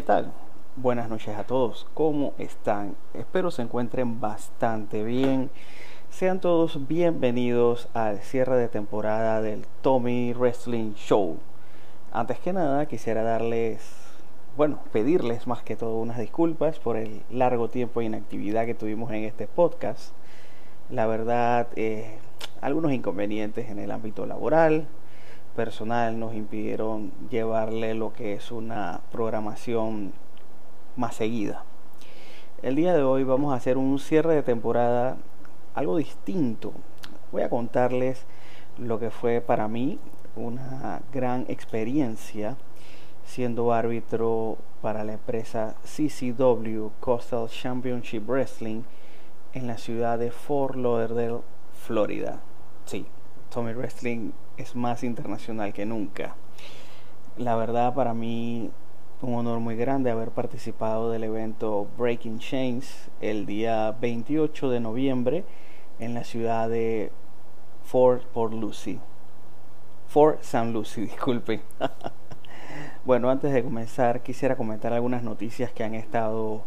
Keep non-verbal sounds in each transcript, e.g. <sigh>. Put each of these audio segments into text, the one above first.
¿Qué tal? Buenas noches a todos. ¿Cómo están? Espero se encuentren bastante bien. Sean todos bienvenidos al cierre de temporada del Tommy Wrestling Show. Antes que nada, quisiera darles, bueno, pedirles más que todo unas disculpas por el largo tiempo de inactividad que tuvimos en este podcast. La verdad, eh, algunos inconvenientes en el ámbito laboral, personal nos impidieron llevarle lo que es una programación más seguida. El día de hoy vamos a hacer un cierre de temporada algo distinto. Voy a contarles lo que fue para mí una gran experiencia siendo árbitro para la empresa CCW Coastal Championship Wrestling en la ciudad de Fort Lauderdale, Florida. Sí, Tommy Wrestling es más internacional que nunca. La verdad para mí un honor muy grande haber participado del evento Breaking Chains el día 28 de noviembre en la ciudad de Fort Port Lucie. Fort San Lucie, <laughs> disculpen. <laughs> bueno, antes de comenzar quisiera comentar algunas noticias que han estado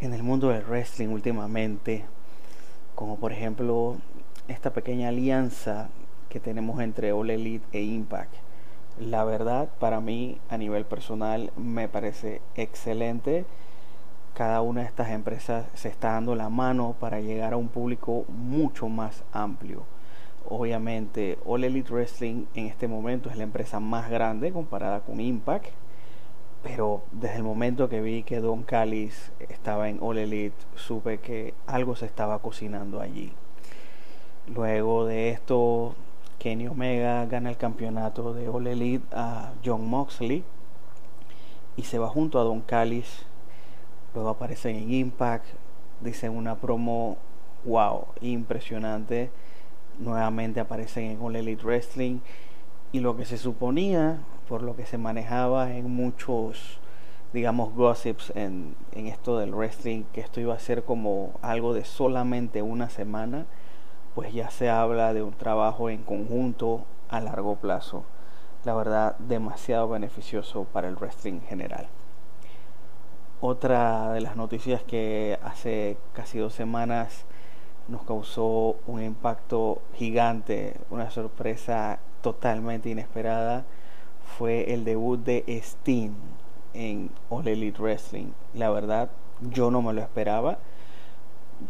en el mundo del wrestling últimamente, como por ejemplo esta pequeña alianza que tenemos entre All Elite e Impact. La verdad, para mí, a nivel personal, me parece excelente. Cada una de estas empresas se está dando la mano para llegar a un público mucho más amplio. Obviamente, All Elite Wrestling en este momento es la empresa más grande comparada con Impact. Pero desde el momento que vi que Don Callis estaba en All Elite, supe que algo se estaba cocinando allí. Luego de esto, Kenny Omega gana el campeonato de All Elite a John Moxley y se va junto a Don Callis. Luego aparecen en Impact, dicen una promo wow, impresionante. Nuevamente aparecen en All Elite Wrestling y lo que se suponía, por lo que se manejaba en muchos, digamos, gossips en, en esto del wrestling, que esto iba a ser como algo de solamente una semana pues ya se habla de un trabajo en conjunto a largo plazo. La verdad, demasiado beneficioso para el wrestling en general. Otra de las noticias que hace casi dos semanas nos causó un impacto gigante, una sorpresa totalmente inesperada, fue el debut de Steen en All Elite Wrestling. La verdad, yo no me lo esperaba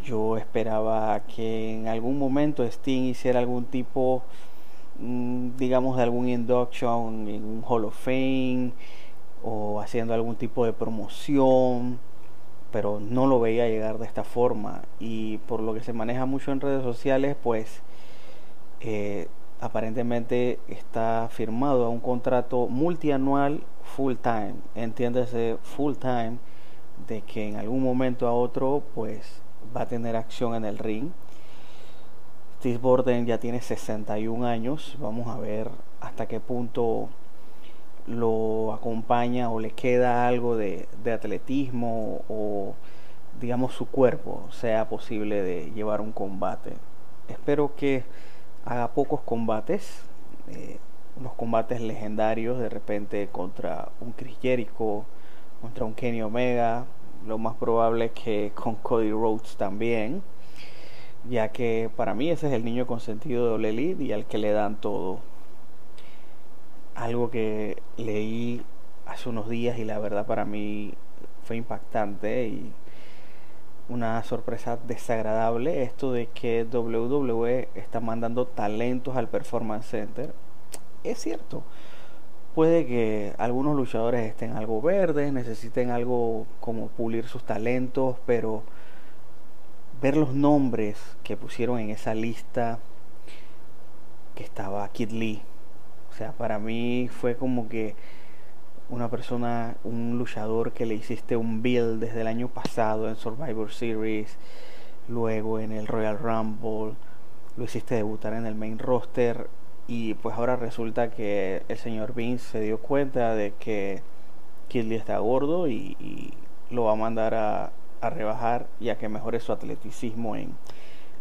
yo esperaba que en algún momento Sting hiciera algún tipo, mm, digamos, de algún induction en un Hall of Fame o haciendo algún tipo de promoción, pero no lo veía llegar de esta forma. Y por lo que se maneja mucho en redes sociales, pues eh, aparentemente está firmado a un contrato multianual full time, entiéndese full time, de que en algún momento a otro, pues va a tener acción en el ring. Steve Borden ya tiene 61 años. Vamos a ver hasta qué punto lo acompaña o le queda algo de, atletismo o digamos su cuerpo sea posible de llevar un combate. Espero que haga pocos combates, eh, unos combates legendarios de repente contra un Chris Jericho, contra un Kenny Omega, lo más probable es que con Cody Rhodes también, ya que para mí ese es el niño consentido de Ole y al que le dan todo. Algo que leí hace unos días y la verdad para mí fue impactante y una sorpresa desagradable esto de que WWE está mandando talentos al Performance Center. Es cierto, puede que algunos luchadores estén algo verdes, necesiten algo como pulir sus talentos, pero ver los nombres que pusieron en esa lista que estaba Kid Lee, o sea, para mí fue como que una persona, un luchador que le hiciste un build desde el año pasado en Survivor Series, luego en el Royal Rumble, lo hiciste debutar en el main roster y pues ahora resulta que el señor Vince se dio cuenta de que Kid Lee está gordo y, lo va a mandar a, a, rebajar y a que mejore su atleticismo en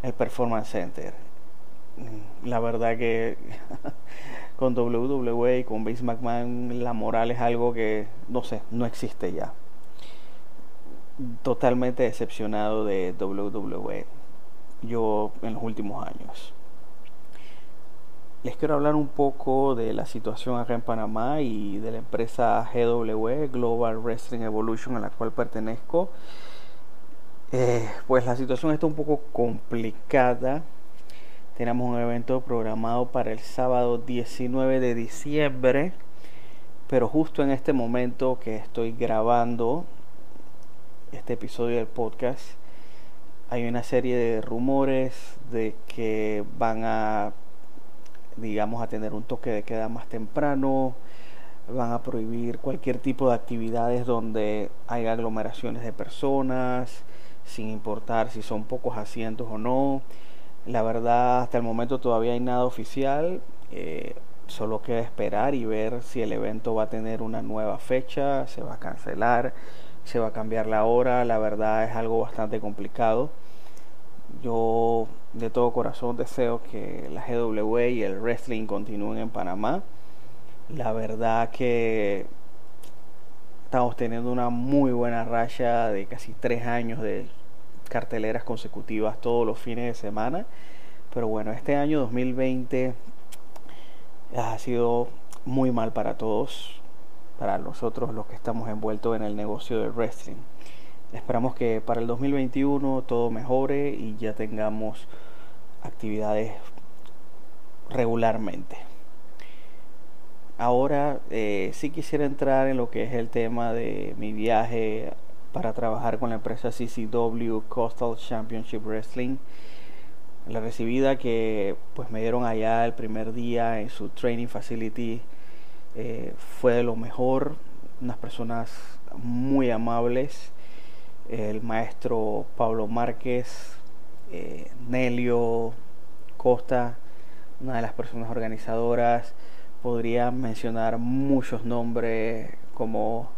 el Performance Center. La verdad que <laughs> con WWE y con Vince McMahon la moral es algo que, no sé, no existe ya. Totalmente decepcionado de WWE yo en los últimos años. Les quiero hablar un poco de la situación acá en Panamá y de la empresa GW, Global Wrestling Evolution, a la cual pertenezco. Eh, pues la situación está un poco complicada tenemos un evento programado para el sábado 19 de diciembre, pero justo en este momento que estoy grabando este episodio del podcast, hay una serie de rumores de que van a, digamos, a tener un toque de queda más temprano, van a prohibir cualquier tipo de actividades donde haya aglomeraciones de personas, sin importar si son pocos asientos o no la verdad, hasta el momento todavía hay nada oficial. Eh, solo queda esperar y ver si el evento va a tener una nueva fecha, se va a cancelar, se va a cambiar la hora. La verdad es algo bastante complicado. Yo de todo corazón deseo que la GW y el wrestling continúen en Panamá. La verdad que estamos teniendo una muy buena racha de casi tres años de carteleras consecutivas todos los fines de semana. Pero bueno, este año 2020 ha sido muy mal para todos, para nosotros los que estamos envueltos en el negocio del wrestling. Esperamos que para el 2021 todo mejore y ya tengamos actividades regularmente. Ahora eh, sí quisiera entrar en lo que es el tema de mi viaje para trabajar con la empresa CCW Coastal Championship Wrestling. La recibida que pues me dieron allá el primer día en su training facility eh, fue de lo mejor, unas personas muy amables, el maestro Pablo Márquez, eh, Nelio Costa, una de las personas organizadoras, podría mencionar muchos nombres como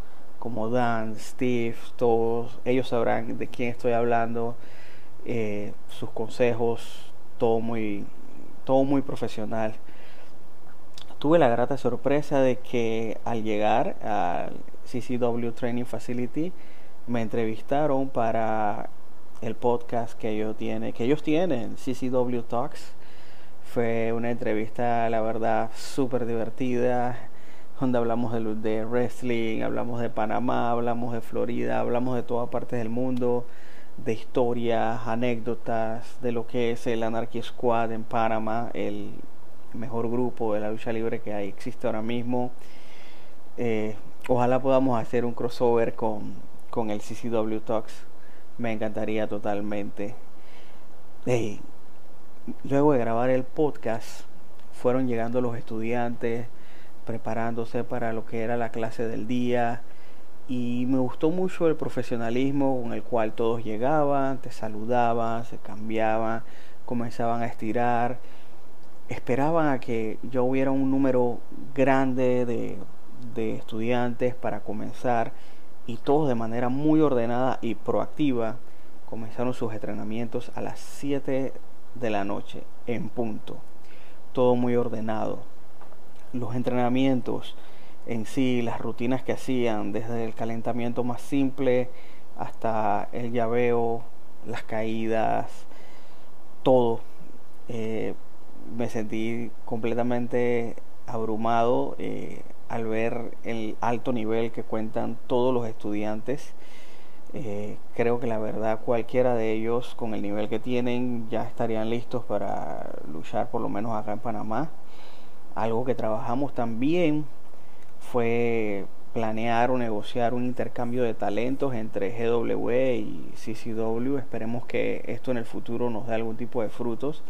como Dan, Steve, todos. Ellos sabrán de quién estoy hablando, eh, sus consejos, todo muy, todo muy profesional. Tuve la grata sorpresa de que al llegar al CCW Training Facility me entrevistaron para el podcast que ellos tienen, que ellos tienen, CCW Talks. Fue una entrevista, la verdad, súper divertida donde hablamos de, de, wrestling, hablamos de Panamá, hablamos de Florida, hablamos de todas partes del mundo, de historias, anécdotas, de lo que es el Anarchy Squad en Panamá, el mejor grupo de la lucha libre que hay, existe ahora mismo. Eh, ojalá podamos hacer un crossover con, con el CCW Talks, me encantaría totalmente. luego de grabar el podcast, fueron llegando los estudiantes, preparándose para lo que era la clase del día y me gustó mucho el profesionalismo con el cual todos llegaban, te saludaban, se cambiaban, comenzaban a estirar, esperaban a que yo hubiera un número grande de, de estudiantes para comenzar y todos de manera muy ordenada y proactiva comenzaron sus entrenamientos a las 7 de la noche en punto, todo muy ordenado los entrenamientos en sí, las rutinas que hacían, desde el calentamiento más simple hasta el llaveo, las caídas, todo. Eh, me sentí completamente abrumado eh, al ver el alto nivel que cuentan todos los estudiantes. Eh, creo que la verdad cualquiera de ellos con el nivel que tienen ya estarían listos para luchar por lo menos acá en Panamá algo que trabajamos también fue planear o negociar un intercambio de talentos entre GW y CCW. Esperemos que esto en el futuro nos dé algún tipo de frutos.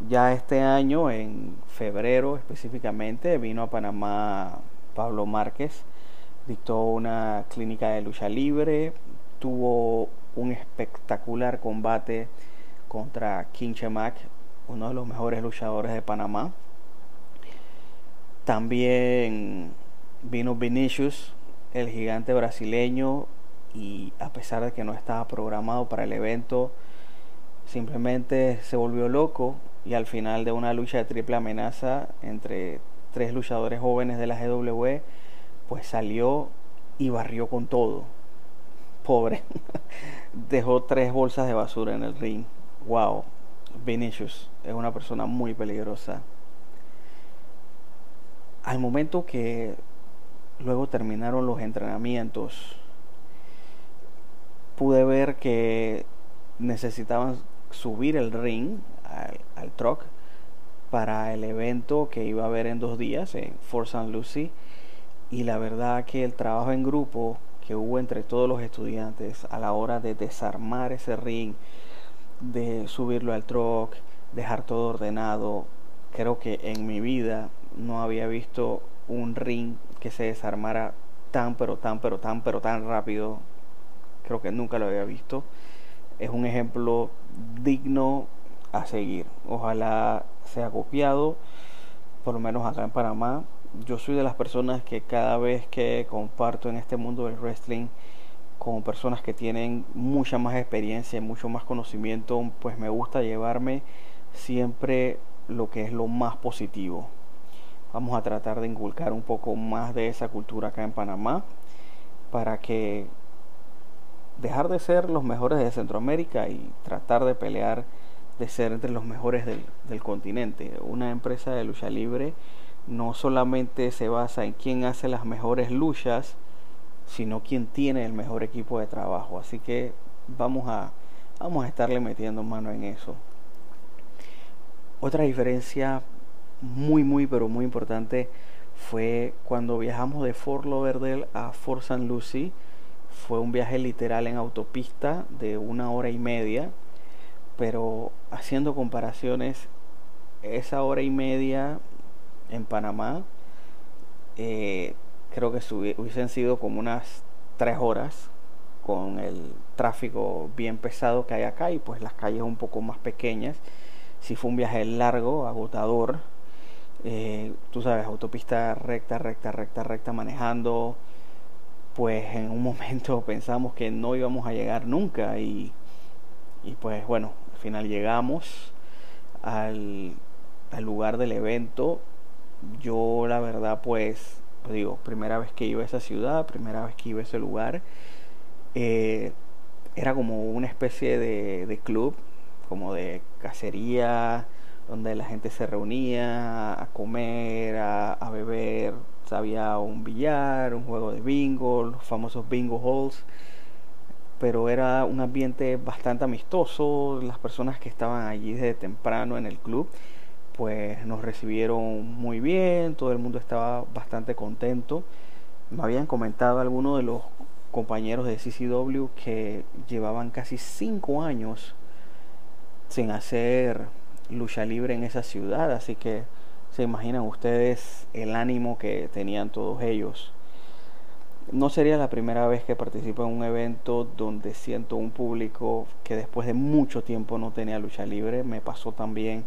Ya este año, en febrero específicamente, vino a Panamá Pablo Márquez, dictó una clínica de lucha libre, tuvo un espectacular combate contra King Chemac, uno de los mejores luchadores de Panamá. También vino Vinicius, el gigante brasileño, y a pesar de que no estaba programado para el evento, simplemente se volvió loco y al final de una lucha de triple amenaza entre tres luchadores jóvenes de la GW, pues salió y barrió con todo. Pobre. <laughs> Dejó tres bolsas de basura en el ring. Wow. Vinicius es una persona muy peligrosa. Al momento que luego terminaron los entrenamientos, pude ver que necesitaban subir el ring al, al truck para el evento que iba a haber en dos días en Fort St. Lucie y la verdad que el trabajo en grupo que hubo entre todos los estudiantes a la hora de desarmar ese ring, de subirlo al truck, dejar todo ordenado, creo que en mi vida no había visto un ring que se desarmara tan, pero tan, pero tan, pero tan rápido. Creo que nunca lo había visto. Es un ejemplo digno a seguir. Ojalá sea copiado, por lo menos acá en Panamá. Yo soy de las personas que cada vez que comparto en este mundo del wrestling con personas que tienen mucha más experiencia y mucho más conocimiento, pues me gusta llevarme siempre lo que es lo más positivo. Vamos a tratar de inculcar un poco más de esa cultura acá en Panamá para que dejar de ser los mejores de Centroamérica y tratar de pelear de ser entre los mejores del, del continente. Una empresa de lucha libre no solamente se basa en quién hace las mejores luchas, sino quién tiene el mejor equipo de trabajo. Así que vamos a, vamos a estarle metiendo mano en eso. Otra diferencia muy, muy, pero muy importante fue cuando viajamos de Fort Lauderdale a Fort St. Lucie. Fue un viaje literal en autopista de una hora y media, pero haciendo comparaciones, esa hora y media en Panamá, eh, creo que hubiesen sido como unas tres horas con el tráfico bien pesado que hay acá y pues las calles un poco más pequeñas si fue un viaje largo, agotador. Eh, tú sabes, autopista recta, recta, recta, recta manejando. Pues en un <laughs> momento pensamos que no íbamos a llegar nunca y, y pues bueno, final llegamos al, al lugar del evento. Yo la verdad pues, pues, digo, primera vez que iba a esa ciudad, primera vez que iba a ese lugar. Eh, era como una especie de, de club como de cacería, donde la gente se reunía a comer, a, beber. Había un billar, un juego de bingo, los famosos bingo halls. Pero era un ambiente bastante amistoso. Las personas que estaban allí desde temprano en el club, pues nos recibieron muy bien. Todo el mundo estaba bastante contento. Me habían comentado algunos de los compañeros de CCW que llevaban casi cinco años sin hacer lucha libre en esa ciudad, así que se imaginan ustedes el ánimo que tenían todos ellos. No sería la primera vez que participo en un evento donde siento un público que después de mucho tiempo no tenía lucha libre. Me pasó también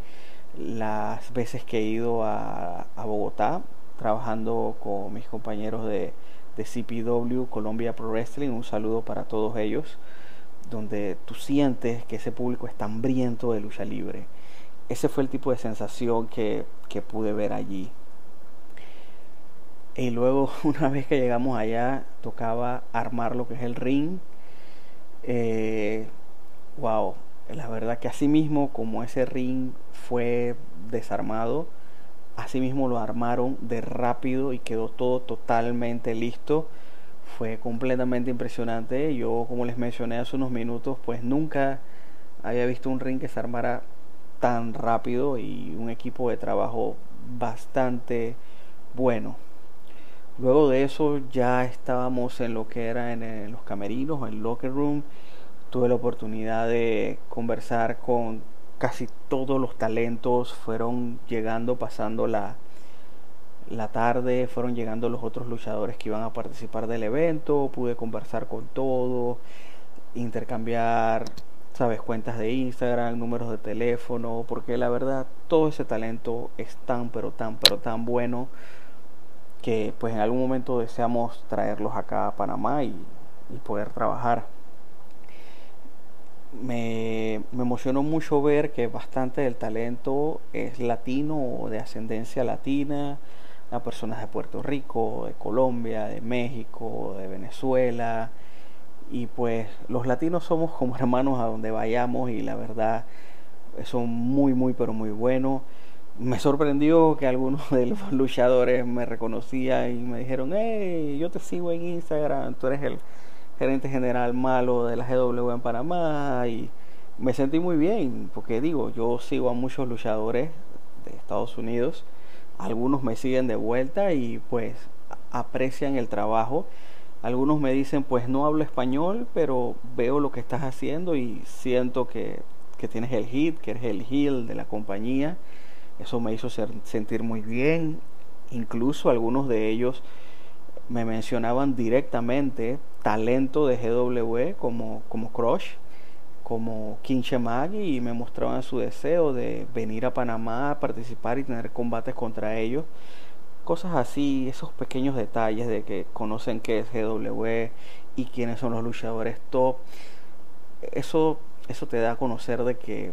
las veces que he ido a, Bogotá trabajando con mis compañeros de, de CPW, Colombia Pro Wrestling. Un saludo para todos ellos donde tú sientes que ese público está hambriento de lucha libre. Ese fue el tipo de sensación que, pude ver allí. Y luego, <laughs> una vez que llegamos allá, tocaba armar lo que es el ring. Eh, wow, la verdad que así mismo como ese ring fue desarmado, así mismo lo armaron de rápido y quedó todo totalmente listo fue completamente impresionante. Yo, como les mencioné hace unos minutos, pues nunca había visto un ring que se armara tan rápido y un equipo de trabajo bastante bueno. Luego de eso ya estábamos en lo que era en, los camerinos, en el locker room. Tuve la oportunidad de conversar con casi todos los talentos. Fueron llegando, pasando la, la tarde, fueron llegando los otros luchadores que iban a participar del evento. Pude conversar con todos, intercambiar, sabes, cuentas de Instagram, números de teléfono, porque la verdad todo ese talento es tan, pero tan, pero tan bueno que pues en algún momento deseamos traerlos acá a Panamá y, poder trabajar. Me, me, emocionó mucho ver que bastante del talento es latino o de ascendencia latina, a personas de Puerto Rico, de Colombia, de México, de Venezuela. Y pues los latinos somos como <laughs> hermanos a donde vayamos y la verdad son muy, muy, pero muy buenos me sorprendió que algunos <laughs> de los luchadores me reconocían y me dijeron, hey, yo te sigo en Instagram, tú eres el gerente general malo de la GW en Panamá y me sentí muy bien porque digo, yo sigo a muchos luchadores de Estados Unidos, algunos me siguen de vuelta y pues aprecian el trabajo. Algunos me dicen, pues no hablo español, pero veo lo que estás haciendo y siento que, que tienes el hit, que eres el heel de la compañía eso me hizo sentir muy bien. Incluso algunos de ellos me mencionaban directamente talento de GW como, como Crush, como Kinche Magi y me mostraban su deseo de venir a Panamá a participar y tener combates contra ellos. Cosas así, esos pequeños detalles de que conocen qué es GW y quiénes son los luchadores top. Eso, eso te da a conocer de que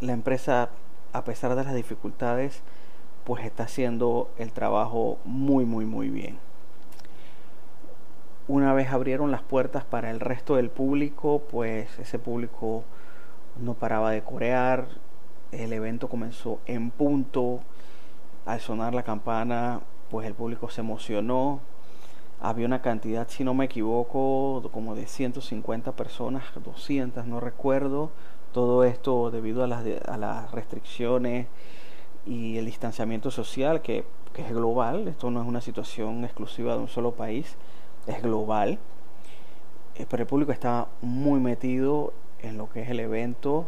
la empresa a pesar de las dificultades, pues está haciendo el trabajo muy, muy, muy bien. Una vez abrieron las puertas para el resto del público, pues ese público no paraba de corear. El evento comenzó en punto. Al sonar la campana, pues el público se emocionó. Había una cantidad, si no me equivoco, como de 150 personas, 200, no recuerdo todo esto debido a las, restricciones y el distanciamiento social que, es global. Esto no es una situación exclusiva de un solo país, es global. Eh, pero el público está muy metido en lo que es el evento.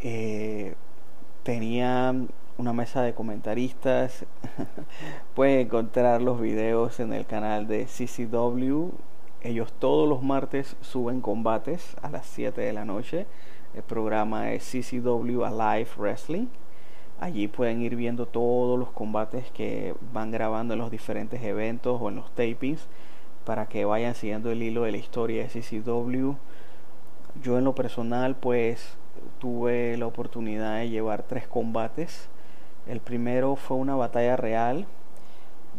Eh, tenía una mesa de comentaristas. <laughs> Pueden encontrar los videos en el canal de CCW ellos todos los martes suben combates a las 7 de la noche. El programa es CCW Alive Wrestling. Allí pueden ir viendo todos los combates que van grabando en los diferentes eventos o en los tapings para que vayan siguiendo el hilo de la historia de CCW. Yo en lo personal pues tuve la oportunidad de llevar tres combates. El primero fue una batalla real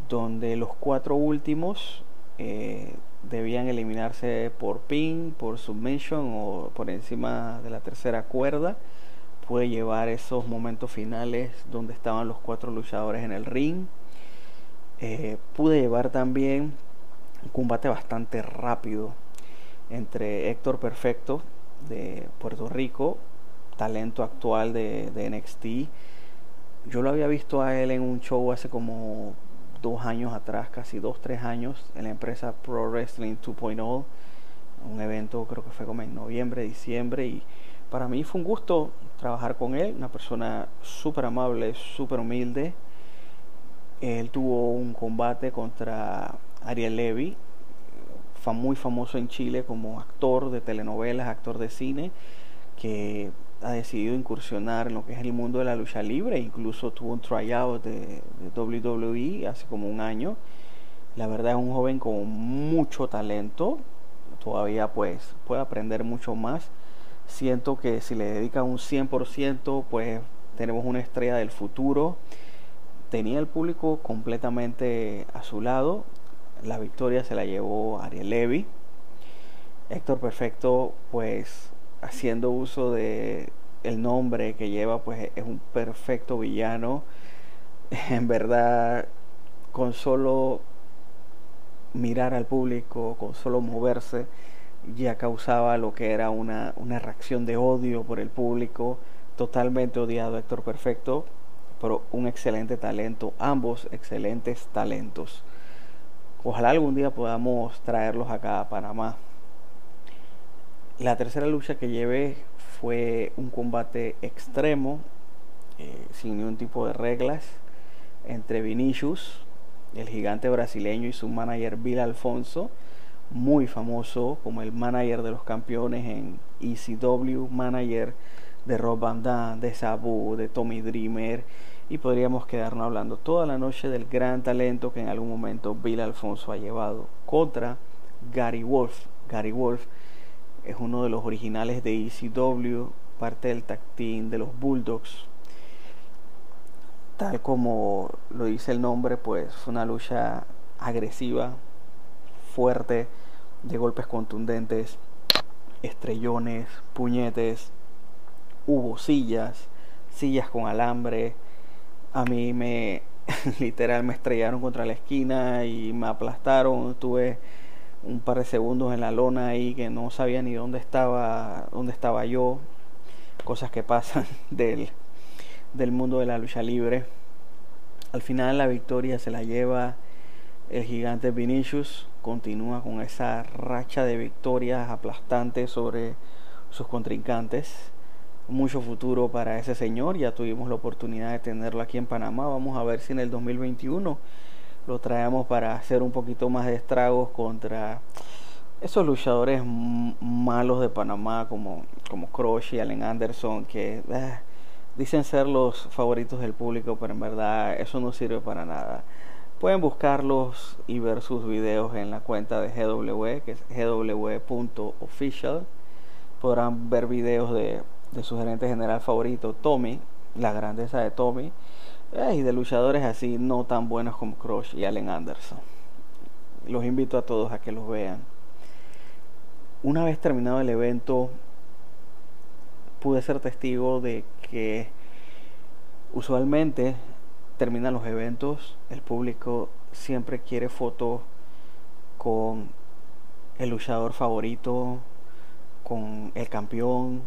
donde los cuatro últimos eh, debían eliminarse por pin, por submission o por encima de la tercera cuerda. Pude llevar esos momentos finales donde estaban los cuatro luchadores en el ring. Eh, pude llevar también un combate bastante rápido entre Héctor Perfecto de Puerto Rico, talento actual de, de NXT. Yo lo había visto a él en un show hace como dos años atrás, casi dos, tres años, en la empresa Pro Wrestling 2.0, un evento creo que fue como en noviembre, diciembre, y para mí fue un gusto trabajar con él, una persona súper amable, súper humilde. Él tuvo un combate contra Ariel Levy, muy famoso en Chile como actor de telenovelas, actor de cine, que ha decidido incursionar en lo que es el mundo de la lucha libre, incluso tuvo un tryout de, WWE hace como un año. La verdad es un joven con mucho talento, todavía pues puede aprender mucho más. Siento que si le dedica un 100%, pues tenemos una estrella del futuro. Tenía el público completamente a su lado. La victoria se la llevó Ariel Levy. Héctor Perfecto, pues haciendo uso de el nombre que lleva, pues es un perfecto villano. <laughs> En verdad, con solo mirar al público, con solo moverse, ya causaba lo que era una, una reacción de odio por el público. Totalmente odiado Héctor Perfecto. pero un excelente talento, ambos excelentes talentos. Ojalá algún día podamos traerlos acá a Panamá. La tercera lucha que llevé fue un combate extremo, eh, sin ningún tipo de reglas, entre Vinicius, el gigante brasileño, y su manager Bill Alfonso, muy famoso como el manager de los campeones en ECW, manager de Rob Van Damme, de Sabu, de Tommy Dreamer, y podríamos quedarnos hablando toda la noche del gran talento que en algún momento Bill Alfonso ha llevado contra Gary Wolf. Gary Wolf es uno de los originales de ECW, parte del team de los Bulldogs. Tal como lo dice el nombre, pues fue una lucha agresiva, fuerte, de golpes contundentes, estrellones, puñetes, hubo sillas, sillas con alambre. A mí me <laughs> literal me estrellaron contra la esquina y me aplastaron. Tuve un par de segundos en la lona ahí que no sabía ni dónde estaba, dónde estaba yo. Cosas que pasan <laughs> del, del mundo de la lucha libre. Al final la victoria se la lleva el gigante Vinicius. Continúa con esa racha de victorias aplastantes sobre sus contrincantes mucho futuro para ese señor. Ya tuvimos la oportunidad de tenerlo aquí en Panamá. Vamos a ver si en el 2021 lo traemos para hacer un poquito más de estragos contra esos luchadores malos de Panamá como, como y Allen Anderson que eh, dicen ser los favoritos del público, pero en verdad eso no sirve para nada. Pueden buscarlos y ver sus videos en la cuenta de GW, que es gw.official. Podrán ver videos de de su gerente general favorito, Tommy, la grandeza de Tommy, y de luchadores así no tan buenos como Crush y Allen Anderson. Los invito a todos a que los vean. Una vez terminado el evento, pude ser testigo de que usualmente terminan los eventos, el público siempre quiere fotos con el luchador favorito, con el campeón,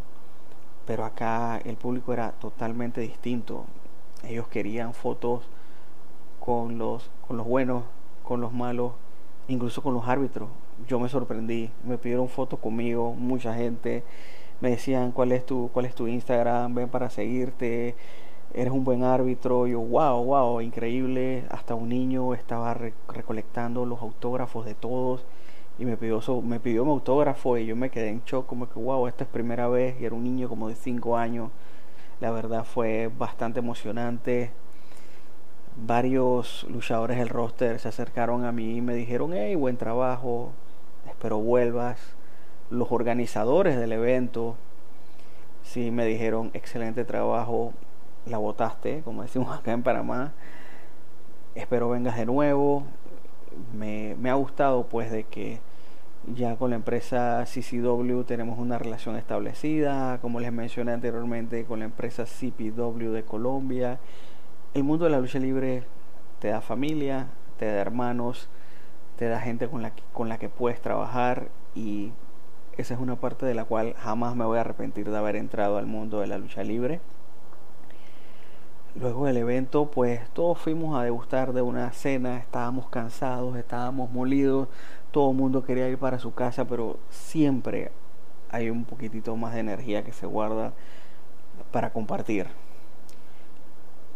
pero acá el público era totalmente distinto. Ellos querían fotos con los, con los buenos, con los malos, incluso con los árbitros. Yo me sorprendí, me pidieron fotos conmigo, mucha gente, me decían cuál es tu, cuál es tu Instagram, ven para seguirte, eres un buen árbitro. Yo, wow, wow, increíble. Hasta un niño estaba recolectando los autógrafos de todos y me pidió, me pidió mi autógrafo y yo me quedé en shock como que wow, esta es primera vez y era un niño como de 5 años. La verdad fue bastante emocionante. Varios luchadores del roster se acercaron a mí y me dijeron, hey, buen trabajo, espero vuelvas. Los organizadores del evento sí me dijeron, excelente trabajo, la votaste, como decimos <laughs> acá en Panamá. Espero vengas de nuevo. Me, me ha gustado pues de que ya con la empresa CCW tenemos una relación establecida, como les mencioné anteriormente, con la empresa CPW de Colombia. El mundo de la lucha libre te da familia, te da hermanos, te da gente con la que, con la que puedes trabajar y esa es una parte de la cual jamás me voy a arrepentir de haber entrado al mundo de la lucha libre. Luego del evento, pues todos fuimos a degustar de una cena, estábamos cansados, estábamos molidos, todo el mundo quería ir para su casa, pero siempre hay un poquitito más de energía que se guarda para compartir.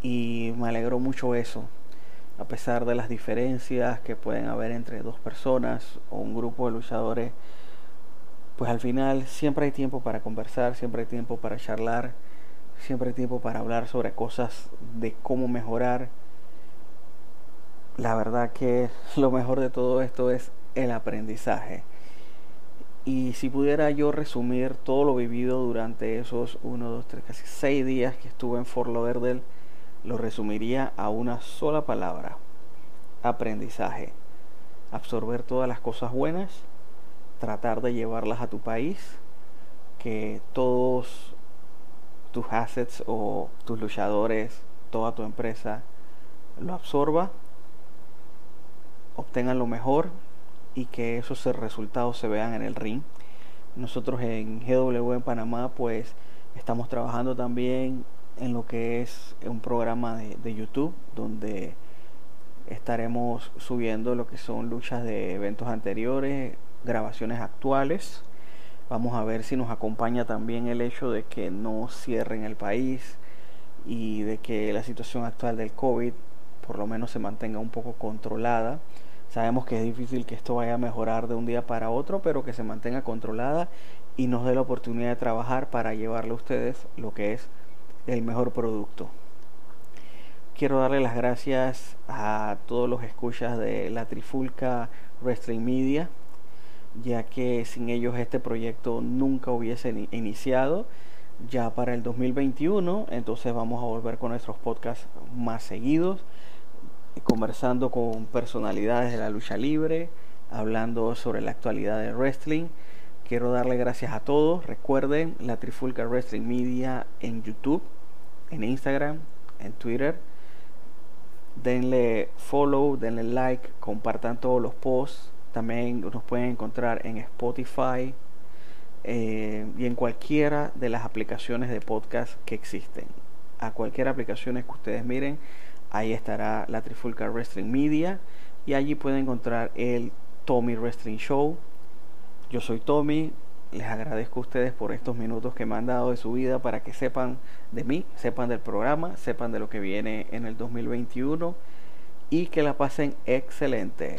Y me alegró mucho eso, a pesar de las diferencias que pueden haber entre dos personas o un grupo de luchadores, pues al final siempre hay tiempo para conversar, siempre hay tiempo para charlar, siempre hay tiempo para hablar sobre cosas de cómo mejorar. La verdad que <laughs> lo mejor de todo esto es el aprendizaje. Y si pudiera yo resumir todo lo vivido durante esos 1, 2, 3, casi 6 días que estuve en Fort Lauderdale, lo resumiría a una sola palabra. Aprendizaje. Absorber todas las cosas buenas, tratar de llevarlas a tu país, que todos tus assets o tus luchadores, toda tu empresa lo absorba, obtengan lo mejor y que esos resultados se vean en el ring. Nosotros en GW en Panamá pues estamos trabajando también en lo que es un programa de, de YouTube donde estaremos subiendo lo que son luchas de eventos anteriores, grabaciones actuales. Vamos a ver si nos acompaña también el hecho de que no cierren el país y de que la situación actual del COVID por lo menos se mantenga un poco controlada. Sabemos que es difícil que esto vaya a mejorar de un día para otro, pero que se mantenga controlada y nos dé la oportunidad de trabajar para llevarle a ustedes lo que es el mejor producto. Quiero darle las gracias a todos los escuchas de la Trifulca Wrestling Media, ya que sin ellos este proyecto nunca hubiese iniciado. Ya para el 2021, entonces vamos a volver con nuestros podcasts más seguidos, conversando con personalidades de la lucha libre, hablando sobre la actualidad del wrestling. Quiero darle gracias a todos. Recuerden la Trifulca Wrestling Media en YouTube, en Instagram, en Twitter denle follow, denle like, compartan todos los posts. También nos pueden encontrar en Spotify eh, y en cualquiera de las aplicaciones de podcast que existen. A cualquier aplicación que ustedes miren, ahí estará la Trifulca Wrestling Media y allí pueden encontrar el Tommy Wrestling Show. Yo soy Tommy, les agradezco a ustedes por estos minutos que me han dado de su vida para que sepan de mí, sepan del programa, sepan de lo que viene en el 2021 y que la pasen excelente.